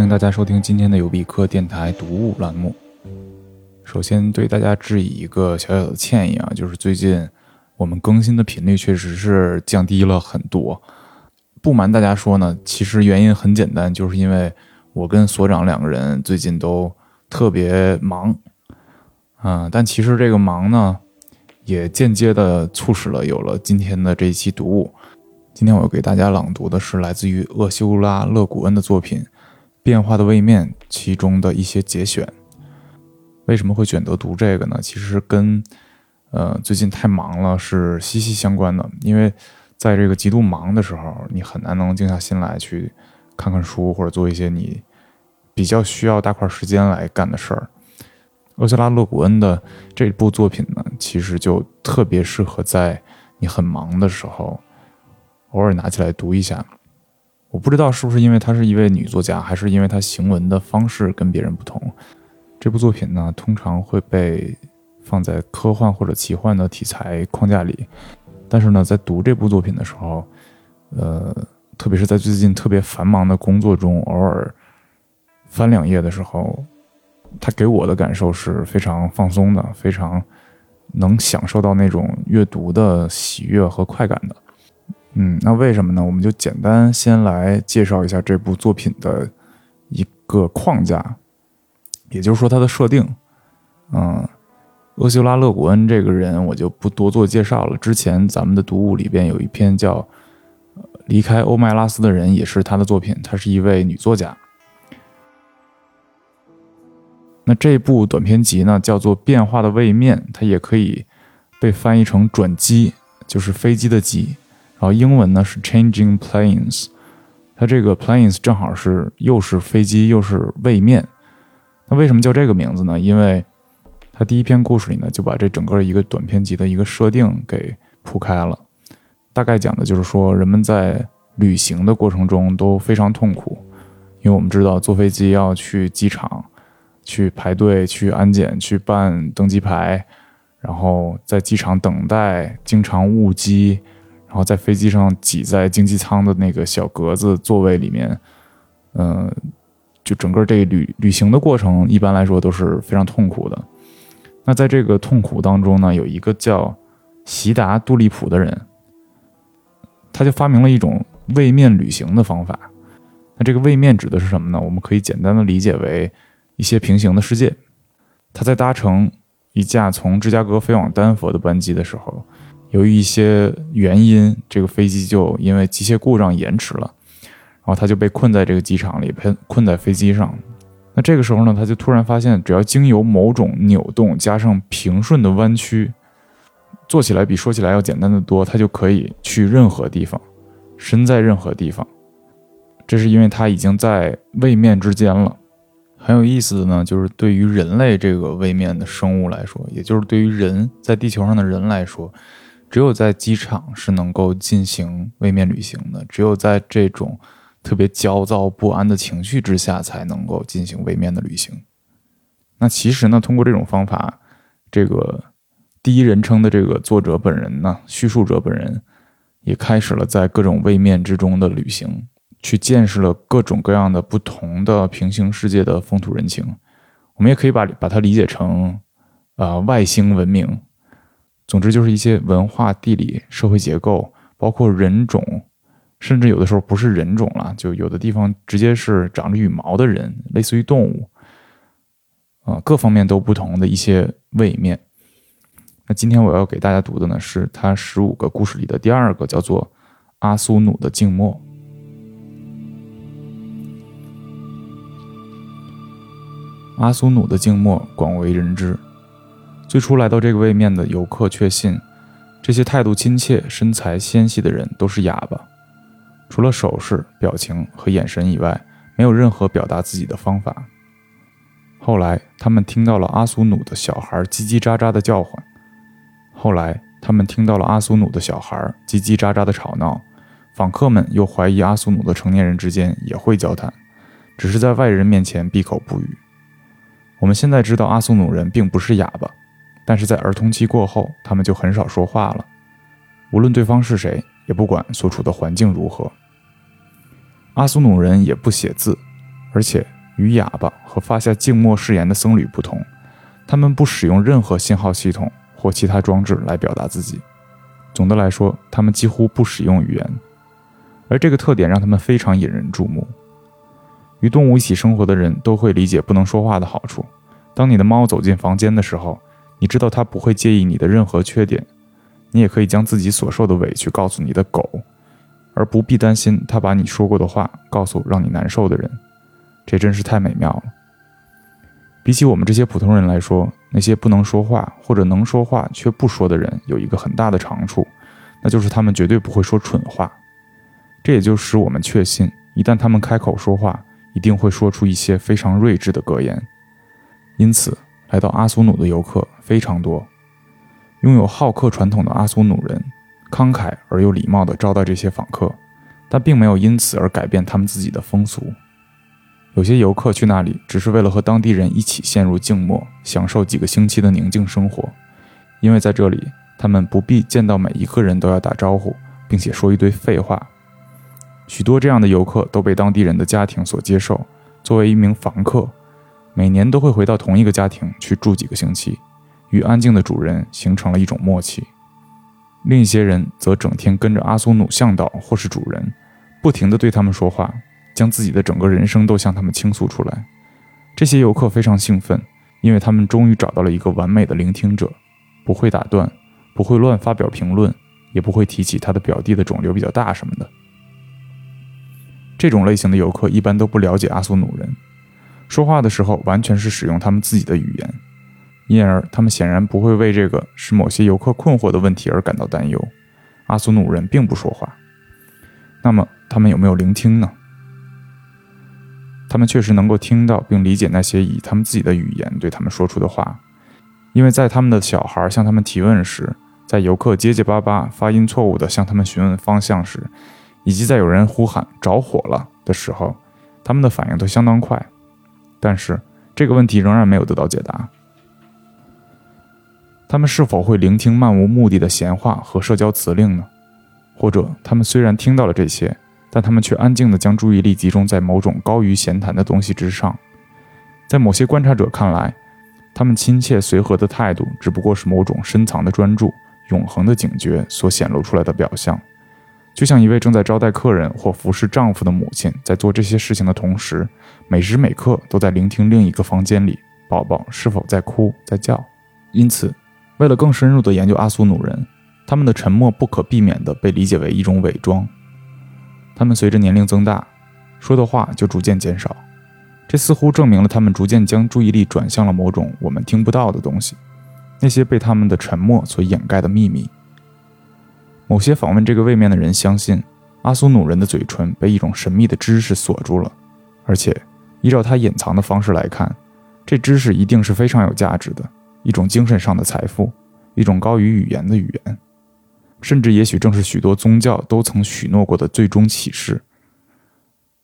欢迎大家收听今天的有必课电台读物栏目。首先对大家致以一个小小的歉意啊，就是最近我们更新的频率确实是降低了很多。不瞒大家说呢，其实原因很简单，就是因为我跟所长两个人最近都特别忙，啊，但其实这个忙呢，也间接的促使了有了今天的这一期读物。今天我要给大家朗读的是来自于厄修拉·勒古恩的作品。变化的位面，其中的一些节选。为什么会选择读这个呢？其实跟，呃，最近太忙了是息息相关的。因为在这个极度忙的时候，你很难能静下心来去看看书，或者做一些你比较需要大块时间来干的事儿。厄修拉·勒古恩的这部作品呢，其实就特别适合在你很忙的时候，偶尔拿起来读一下。我不知道是不是因为她是一位女作家，还是因为她行文的方式跟别人不同。这部作品呢，通常会被放在科幻或者奇幻的题材框架里。但是呢，在读这部作品的时候，呃，特别是在最近特别繁忙的工作中，偶尔翻两页的时候，它给我的感受是非常放松的，非常能享受到那种阅读的喜悦和快感的。嗯，那为什么呢？我们就简单先来介绍一下这部作品的一个框架，也就是说它的设定。嗯，厄修拉·勒古恩这个人我就不多做介绍了。之前咱们的读物里边有一篇叫《离开欧麦拉斯的人》，也是他的作品。她是一位女作家。那这部短篇集呢，叫做《变化的位面》，它也可以被翻译成“转机”，就是飞机的机。然后英文呢是 changing planes，它这个 planes 正好是又是飞机又是位面，那为什么叫这个名字呢？因为它第一篇故事里呢就把这整个一个短篇集的一个设定给铺开了，大概讲的就是说人们在旅行的过程中都非常痛苦，因为我们知道坐飞机要去机场去排队去安检去办登机牌，然后在机场等待，经常误机。然后在飞机上挤在经济舱的那个小格子座位里面，嗯，就整个这旅旅行的过程，一般来说都是非常痛苦的。那在这个痛苦当中呢，有一个叫席达·杜利普的人，他就发明了一种位面旅行的方法。那这个位面指的是什么呢？我们可以简单的理解为一些平行的世界。他在搭乘一架从芝加哥飞往丹佛的班机的时候。由于一些原因，这个飞机就因为机械故障延迟了，然后他就被困在这个机场里，被困在飞机上。那这个时候呢，他就突然发现，只要经由某种扭动加上平顺的弯曲，做起来比说起来要简单的多，他就可以去任何地方，身在任何地方。这是因为他已经在位面之间了。很有意思的呢，就是对于人类这个位面的生物来说，也就是对于人在地球上的人来说。只有在机场是能够进行位面旅行的，只有在这种特别焦躁不安的情绪之下才能够进行位面的旅行。那其实呢，通过这种方法，这个第一人称的这个作者本人呢，叙述者本人也开始了在各种位面之中的旅行，去见识了各种各样的不同的平行世界的风土人情。我们也可以把把它理解成，啊，外星文明。总之就是一些文化、地理、社会结构，包括人种，甚至有的时候不是人种了，就有的地方直接是长着羽毛的人，类似于动物，啊，各方面都不同的一些位面。那今天我要给大家读的呢，是他十五个故事里的第二个，叫做《阿苏努的静默》。阿苏努的静默广为人知。最初来到这个位面的游客确信，这些态度亲切、身材纤细的人都是哑巴，除了手势、表情和眼神以外，没有任何表达自己的方法。后来，他们听到了阿苏努的小孩叽叽喳喳的叫唤；后来，他们听到了阿苏努的小孩叽叽喳喳的吵闹。访客们又怀疑阿苏努的成年人之间也会交谈，只是在外人面前闭口不语。我们现在知道阿苏努人并不是哑巴，但是在儿童期过后，他们就很少说话了。无论对方是谁，也不管所处的环境如何。阿苏努人也不写字，而且与哑巴和发下静默誓言的僧侣不同，他们不使用任何信号系统或其他装置来表达自己。总的来说，他们几乎不使用语言，而这个特点让他们非常引人注目。与动物一起生活的人都会理解不能说话的好处。当你的猫走进房间的时候，你知道他不会介意你的任何缺点。你也可以将自己所受的委屈告诉你的狗，而不必担心他把你说过的话告诉让你难受的人。这真是太美妙了。比起我们这些普通人来说，那些不能说话或者能说话却不说的人有一个很大的长处，那就是他们绝对不会说蠢话。这也就使我们确信，一旦他们开口说话，一定会说出一些非常睿智的格言。因此，来到阿苏努的游客非常多。拥有好客传统的阿苏努人，慷慨而又礼貌地招待这些访客，但并没有因此而改变他们自己的风俗。有些游客去那里只是为了和当地人一起陷入静默，享受几个星期的宁静生活，因为在这里，他们不必见到每一个人都要打招呼，并且说一堆废话。许多这样的游客都被当地人的家庭所接受，作为一名房客，每年都会回到同一个家庭去住几个星期，与安静的主人形成了一种默契。另一些人则整天跟着阿苏努向导或是主人，不停地对他们说话，将自己的整个人生都向他们倾诉出来。这些游客非常兴奋，因为他们终于找到了一个完美的聆听者，不会打断，不会乱发表评论，也不会提起他的表弟的肿瘤比较大什么的。这种类型的游客一般都不了解阿苏努人，说话的时候完全是使用他们自己的语言，因而他们显然不会为这个使某些游客困惑的问题而感到担忧。阿苏努人并不说话，那么他们有没有聆听呢？他们确实能够听到并理解那些以他们自己的语言对他们说出的话，因为在他们的小孩向他们提问时，在游客结结巴巴、发音错误地向他们询问方向时。以及在有人呼喊“着火了”的时候，他们的反应都相当快，但是这个问题仍然没有得到解答。他们是否会聆听漫无目的的闲话和社交辞令呢？或者，他们虽然听到了这些，但他们却安静地将注意力集中在某种高于闲谈的东西之上？在某些观察者看来，他们亲切随和的态度只不过是某种深藏的专注、永恒的警觉所显露出来的表象。就像一位正在招待客人或服侍丈夫的母亲，在做这些事情的同时，每时每刻都在聆听另一个房间里宝宝是否在哭在叫。因此，为了更深入地研究阿苏努人，他们的沉默不可避免地被理解为一种伪装。他们随着年龄增大，说的话就逐渐减少，这似乎证明了他们逐渐将注意力转向了某种我们听不到的东西，那些被他们的沉默所掩盖的秘密。某些访问这个位面的人相信，阿苏努人的嘴唇被一种神秘的知识锁住了，而且依照他隐藏的方式来看，这知识一定是非常有价值的，一种精神上的财富，一种高于语言的语言，甚至也许正是许多宗教都曾许诺过的最终启示。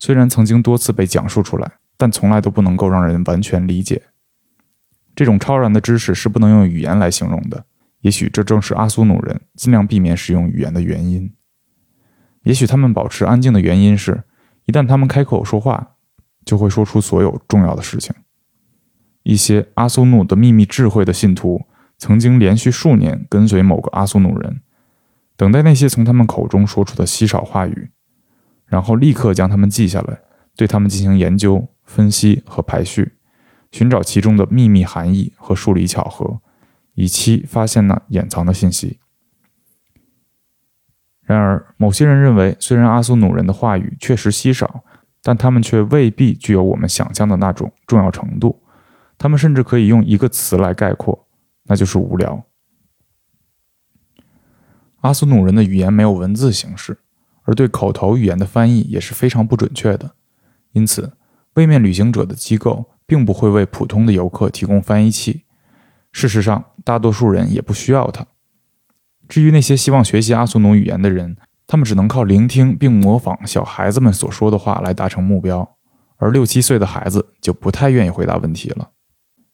虽然曾经多次被讲述出来，但从来都不能够让人完全理解。这种超然的知识是不能用语言来形容的。也许这正是阿苏努人尽量避免使用语言的原因。也许他们保持安静的原因是，一旦他们开口说话，就会说出所有重要的事情。一些阿苏努的秘密智慧的信徒曾经连续数年跟随某个阿苏努人，等待那些从他们口中说出的稀少话语，然后立刻将他们记下来，对他们进行研究、分析和排序，寻找其中的秘密含义和数理巧合。以期发现那掩藏的信息。然而，某些人认为，虽然阿苏努人的话语确实稀少，但他们却未必具有我们想象的那种重要程度。他们甚至可以用一个词来概括，那就是无聊。阿苏努人的语言没有文字形式，而对口头语言的翻译也是非常不准确的。因此，位面旅行者的机构并不会为普通的游客提供翻译器。事实上，大多数人也不需要它。至于那些希望学习阿苏努语言的人，他们只能靠聆听并模仿小孩子们所说的话来达成目标，而六七岁的孩子就不太愿意回答问题了。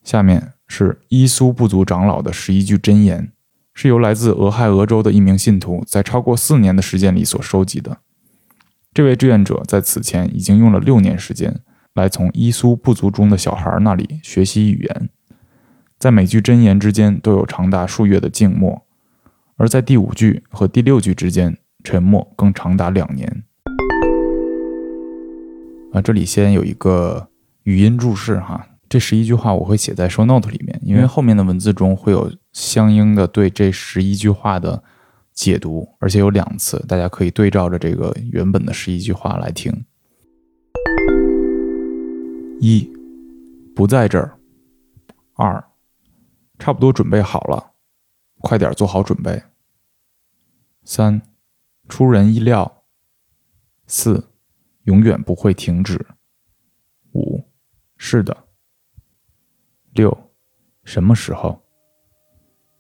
下面是伊苏部族长老的十一句箴言，是由来自俄亥俄州的一名信徒在超过四年的时间里所收集的。这位志愿者在此前已经用了六年时间来从伊苏部族中的小孩那里学习语言，在每句箴言之间都有长达数月的静默，而在第五句和第六句之间，沉默更长达两年。啊，这里先有一个语音注释哈，这十一句话我会写在 show note 里面，因为后面的文字中会有相应的对这十一句话的解读，而且有两次，大家可以对照着这个原本的十一句话来听。一，不在这儿。二，差不多准备好了，快点做好准备。三，出人意料。四。永远不会停止。五，是的。六，什么时候？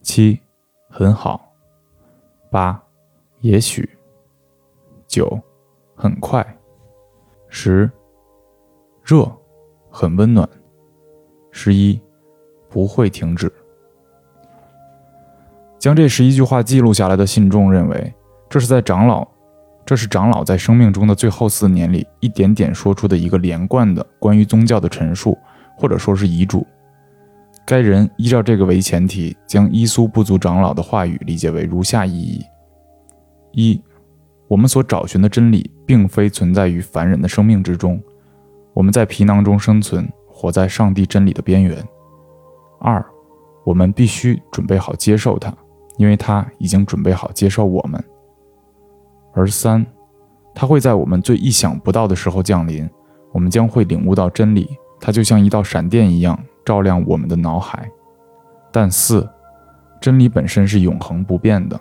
七，很好。八，也许。九，很快。十，热，很温暖。十一，不会停止。将这十一句话记录下来的信众认为，这是在长老。这是长老在生命中的最后四年里一点点说出的一个连贯的关于宗教的陈述，或者说是遗嘱。该人依照这个为前提，将伊苏部族长老的话语理解为如下意义：一，我们所找寻的真理并非存在于凡人的生命之中，我们在皮囊中生存，活在上帝真理的边缘；二，我们必须准备好接受它，因为它已经准备好接受我们。而三，它会在我们最意想不到的时候降临，我们将会领悟到真理，它就像一道闪电一样照亮我们的脑海。但四，真理本身是永恒不变的。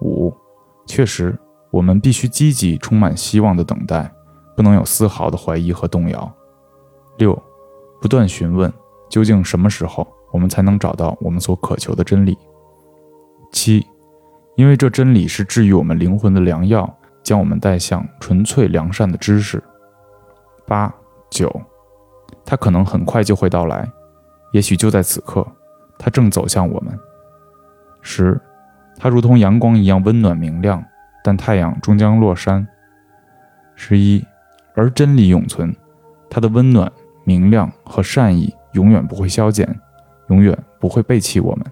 五，确实，我们必须积极、充满希望的等待，不能有丝毫的怀疑和动摇。六，不断询问，究竟什么时候我们才能找到我们所渴求的真理？七。因为这真理是治愈我们灵魂的良药，将我们带向纯粹良善的知识。八九，它可能很快就会到来，也许就在此刻，它正走向我们。十，它如同阳光一样温暖明亮，但太阳终将落山。十一，而真理永存，它的温暖、明亮和善意永远不会消减，永远不会背弃我们。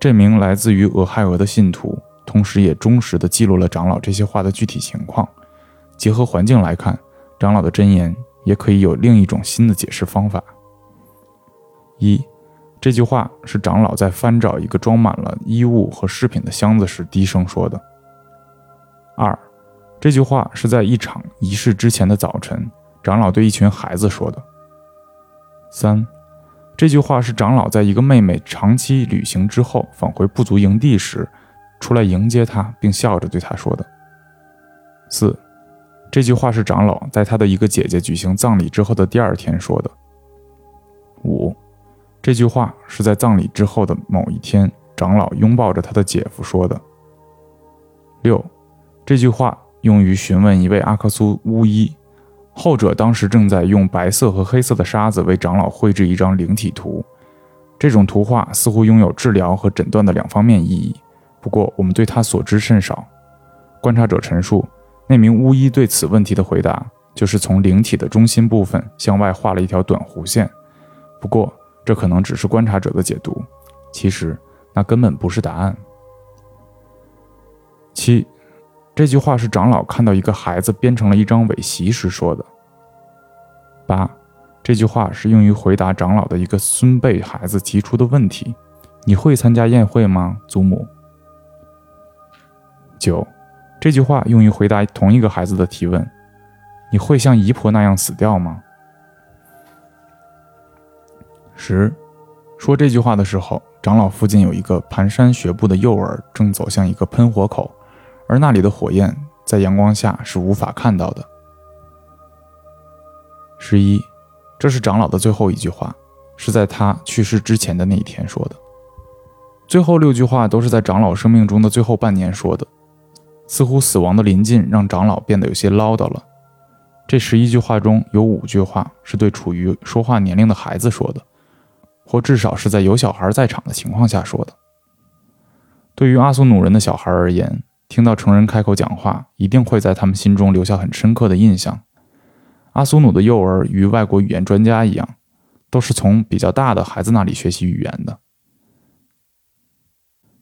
这名来自于俄亥俄的信徒。同时，也忠实地记录了长老这些话的具体情况。结合环境来看，长老的箴言也可以有另一种新的解释方法。一，这句话是长老在翻找一个装满了衣物和饰品的箱子时低声说的。二，这句话是在一场仪式之前的早晨，长老对一群孩子说的。三，这句话是长老在一个妹妹长期旅行之后返回部族营地时。出来迎接她，并笑着对她说的。四，这句话是长老在他的一个姐姐举行葬礼之后的第二天说的。五，这句话是在葬礼之后的某一天，长老拥抱着他的姐夫说的。六，这句话用于询问一位阿克苏巫医，后者当时正在用白色和黑色的沙子为长老绘制一张灵体图，这种图画似乎拥有治疗和诊断的两方面意义。不过，我们对他所知甚少。观察者陈述，那名巫医对此问题的回答就是从灵体的中心部分向外画了一条短弧线。不过，这可能只是观察者的解读，其实那根本不是答案。七，这句话是长老看到一个孩子编成了一张尾席时说的。八，这句话是用于回答长老的一个孙辈孩子提出的问题：“你会参加宴会吗，祖母？”九，这句话用于回答同一个孩子的提问：“你会像姨婆那样死掉吗？”十，说这句话的时候，长老附近有一个蹒跚学步的幼儿正走向一个喷火口，而那里的火焰在阳光下是无法看到的。十一，这是长老的最后一句话，是在他去世之前的那一天说的。最后六句话都是在长老生命中的最后半年说的。似乎死亡的临近让长老变得有些唠叨了。这十一句话中有五句话是对处于说话年龄的孩子说的，或至少是在有小孩在场的情况下说的。对于阿苏努人的小孩而言，听到成人开口讲话，一定会在他们心中留下很深刻的印象。阿苏努的幼儿与外国语言专家一样，都是从比较大的孩子那里学习语言的。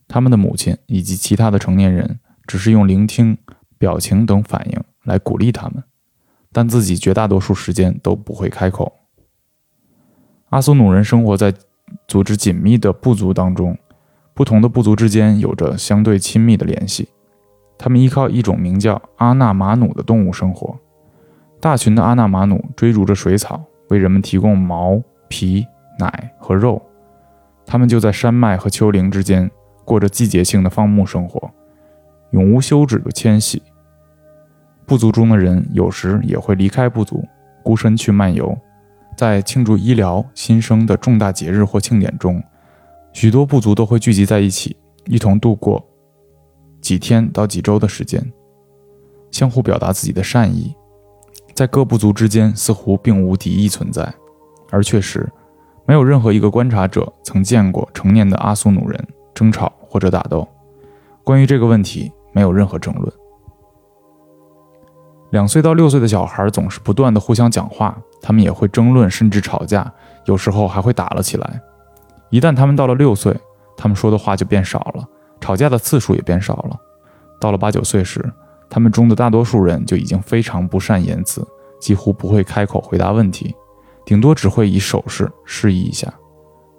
他们的母亲以及其他的成年人只是用聆听、表情等反应来鼓励他们，但自己绝大多数时间都不会开口。阿苏努人生活在组织紧密的部族当中，不同的部族之间有着相对亲密的联系。他们依靠一种名叫阿纳马努的动物生活。大群的阿纳马努追逐着水草，为人们提供毛、皮、奶和肉。他们就在山脉和丘陵之间过着季节性的放牧生活，永无休止的迁徙。部族中的人有时也会离开部族，孤身去漫游。在庆祝医疗新生的重大节日或庆典中，许多部族都会聚集在一起，一同度过。几天到几周的时间，相互表达自己的善意，在各部族之间似乎并无敌意存在，而确实，没有任何一个观察者曾见过成年的阿苏努人争吵或者打斗。关于这个问题，没有任何争论。两岁到六岁的小孩总是不断的互相讲话，他们也会争论甚至吵架，有时候还会打了起来。一旦他们到了六岁，他们说的话就变少了。吵架的次数也变少了。到了八九岁时，他们中的大多数人就已经非常不善言辞，几乎不会开口回答问题，顶多只会以手势示意一下。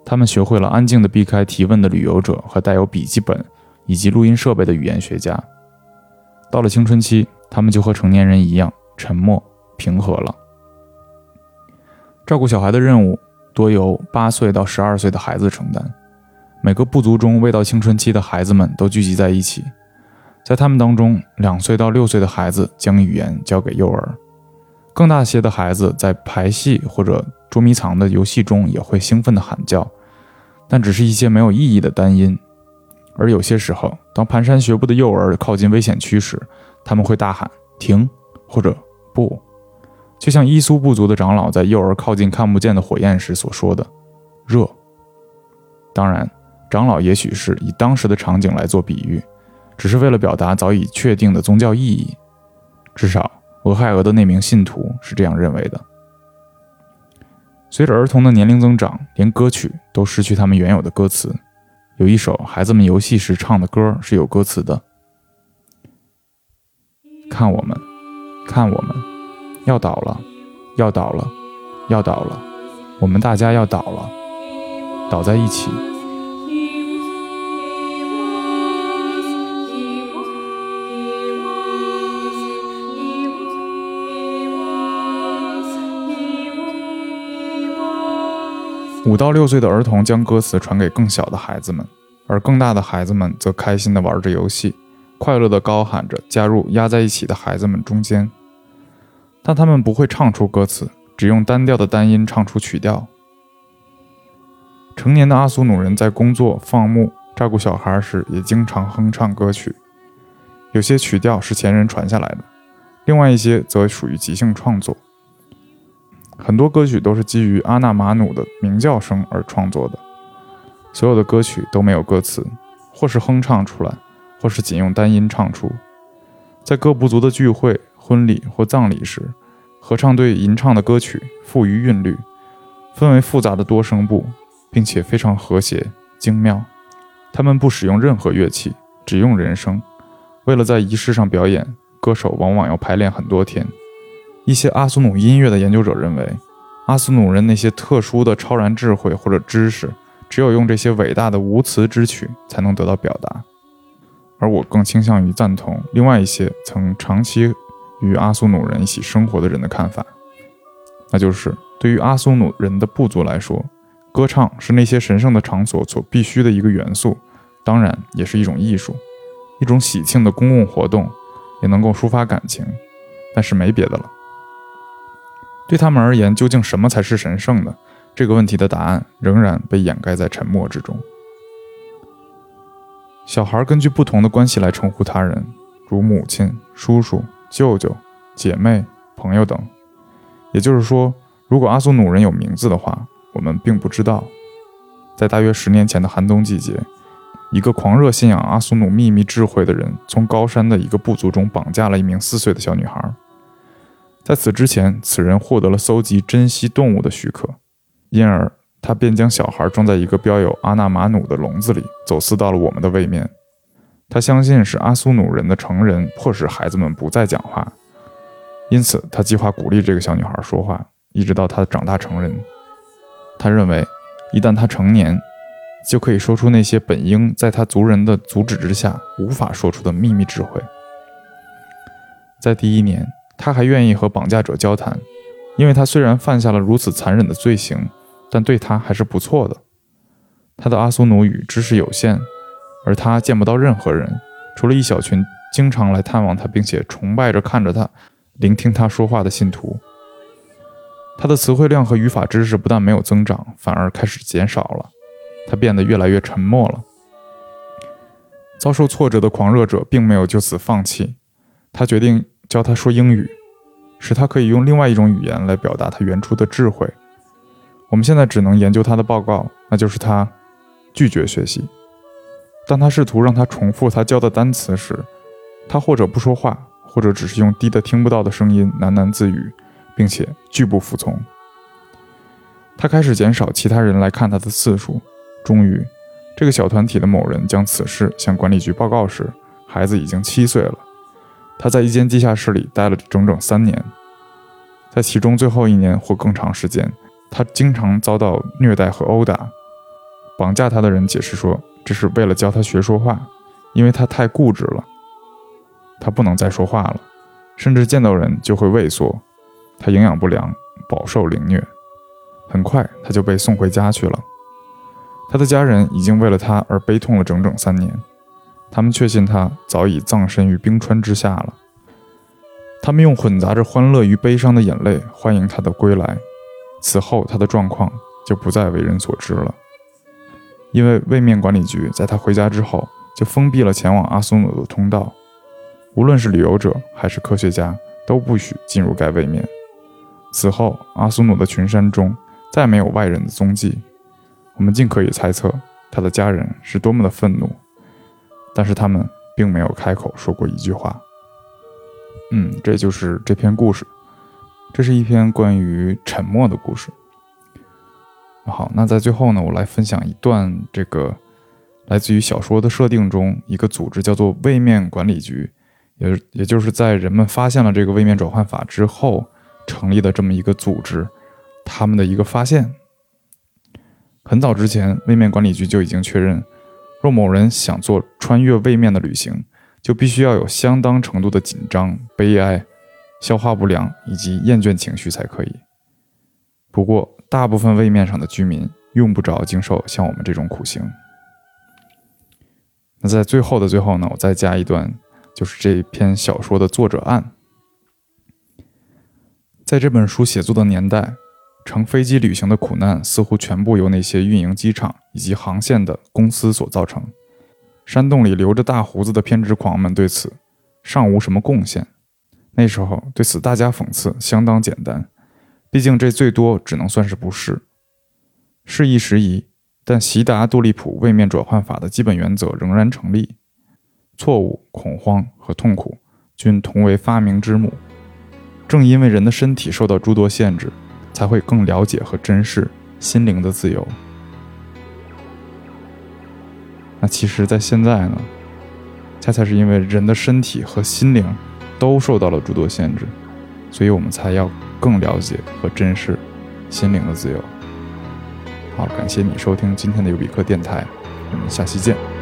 他们学会了安静地避开提问的旅游者和带有笔记本以及录音设备的语言学家。到了青春期，他们就和成年人一样沉默平和了。照顾小孩的任务多由八岁到十二岁的孩子承担。每个部族中未到青春期的孩子们都聚集在一起，在他们当中，两岁到六岁的孩子将语言交给幼儿，更大些的孩子在排戏或者捉迷藏的游戏中也会兴奋地喊叫，但只是一些没有意义的单音。而有些时候，当蹒跚学步的幼儿靠近危险区时，他们会大喊“停”或者“不”，就像伊苏部族的长老在幼儿靠近看不见的火焰时所说的“热”。当然。长老也许是以当时的场景来做比喻，只是为了表达早已确定的宗教意义。至少俄亥俄的那名信徒是这样认为的。随着儿童的年龄增长，连歌曲都失去他们原有的歌词。有一首孩子们游戏时唱的歌是有歌词的：“看我们，看我们，要倒了，要倒了，要倒了，我们大家要倒了，倒在一起。”五到六岁的儿童将歌词传给更小的孩子们，而更大的孩子们则开心地玩着游戏，快乐地高喊着，加入压在一起的孩子们中间。但他们不会唱出歌词，只用单调的单音唱出曲调。成年的阿苏努人在工作、放牧、照顾小孩时，也经常哼唱歌曲。有些曲调是前人传下来的，另外一些则属于即兴创作。很多歌曲都是基于阿纳马努的鸣叫声而创作的，所有的歌曲都没有歌词，或是哼唱出来，或是仅用单音唱出。在各部族的聚会、婚礼或葬礼时，合唱队吟唱的歌曲富于韵律，分为复杂的多声部，并且非常和谐精妙。他们不使用任何乐器，只用人声。为了在仪式上表演，歌手往往要排练很多天。一些阿苏努音乐的研究者认为，阿苏努人那些特殊的超然智慧或者知识，只有用这些伟大的无词之曲才能得到表达。而我更倾向于赞同另外一些曾长期与阿苏努人一起生活的人的看法，那就是对于阿苏努人的部族来说，歌唱是那些神圣的场所所必须的一个元素，当然也是一种艺术，一种喜庆的公共活动，也能够抒发感情，但是没别的了。对他们而言，究竟什么才是神圣的？这个问题的答案仍然被掩盖在沉默之中。小孩根据不同的关系来称呼他人，如母亲、叔叔、舅舅、姐妹、朋友等，也就是说，如果阿苏努人有名字的话，我们并不知道。在大约十年前的寒冬季节，一个狂热信仰阿苏努秘密智慧的人，从高山的一个部族中绑架了一名四岁的小女孩。在此之前，此人获得了搜集珍稀动物的许可，因而他便将小孩装在一个标有阿纳马努的笼子里，走私到了我们的位面。他相信是阿苏努人的成人迫使孩子们不再讲话，因此他计划鼓励这个小女孩说话，一直到她长大成人。他认为。一旦他成年，就可以说出那些本应在他族人的阻止之下无法说出的秘密智慧。在第一年，他还愿意和绑架者交谈，因为他虽然犯下了如此残忍的罪行，但对他还是不错的。他的阿苏努语知识有限，而他见不到任何人，除了一小群经常来探望他并且崇拜着看着他、聆听他说话的信徒。他的词汇量和语法知识不但没有增长，反而开始减少了。他变得越来越沉默了。遭受挫折的狂热者并没有就此放弃，他决定教他说英语，使他可以用另外一种语言来表达他原初的智慧。我们现在只能研究他的报告，那就是他拒绝学习。当他试图让他重复他教的单词时，他或者不说话，或者只是用低得听不到的声音喃喃自语。并且拒不服从。他开始减少其他人来看他的次数。终于，这个小团体的某人将此事向管理局报告时，孩子已经七岁了。他在一间地下室里待了整整三年，在其中最后一年或更长时间，他经常遭到虐待和殴打。绑架他的人解释说，这是为了教他学说话，因为他太固执了。他不能再说话了，甚至见到人就会畏缩。他营养不良，饱受凌虐，很快他就被送回家去了。他的家人已经为了他而悲痛了整整三年，他们确信他早已葬身于冰川之下了。他们用混杂着欢乐与悲伤的眼泪欢迎他的归来。此后，他的状况就不再为人所知了，因为位面管理局在他回家之后就封闭了前往阿苏努的通道，无论是旅游者还是科学家都不许进入该位面。此后，阿苏努的群山中再没有外人的踪迹。我们尽可以猜测他的家人是多么的愤怒，但是他们并没有开口说过一句话。嗯，这就是这篇故事。这是一篇关于沉默的故事。好，那在最后呢，我来分享一段这个来自于小说的设定中一个组织叫做位面管理局，也也就是在人们发现了这个位面转换法之后。成立的这么一个组织，他们的一个发现，很早之前，位面管理局就已经确认，若某人想做穿越位面的旅行，就必须要有相当程度的紧张、悲哀、消化不良以及厌倦情绪才可以。不过，大部分位面上的居民用不着经受像我们这种苦行。那在最后的最后呢，我再加一段，就是这篇小说的作者案。在这本书写作的年代，乘飞机旅行的苦难似乎全部由那些运营机场以及航线的公司所造成。山洞里留着大胡子的偏执狂们对此尚无什么贡献。那时候对此大加讽刺相当简单，毕竟这最多只能算是不是。是一时宜，但习达杜利普位面转换法的基本原则仍然成立：错误、恐慌和痛苦均同为发明之母。正因为人的身体受到诸多限制，才会更了解和珍视心灵的自由。那其实，在现在呢，恰恰是因为人的身体和心灵都受到了诸多限制，所以我们才要更了解和珍视心灵的自由。好，感谢你收听今天的尤比克电台，我们下期见。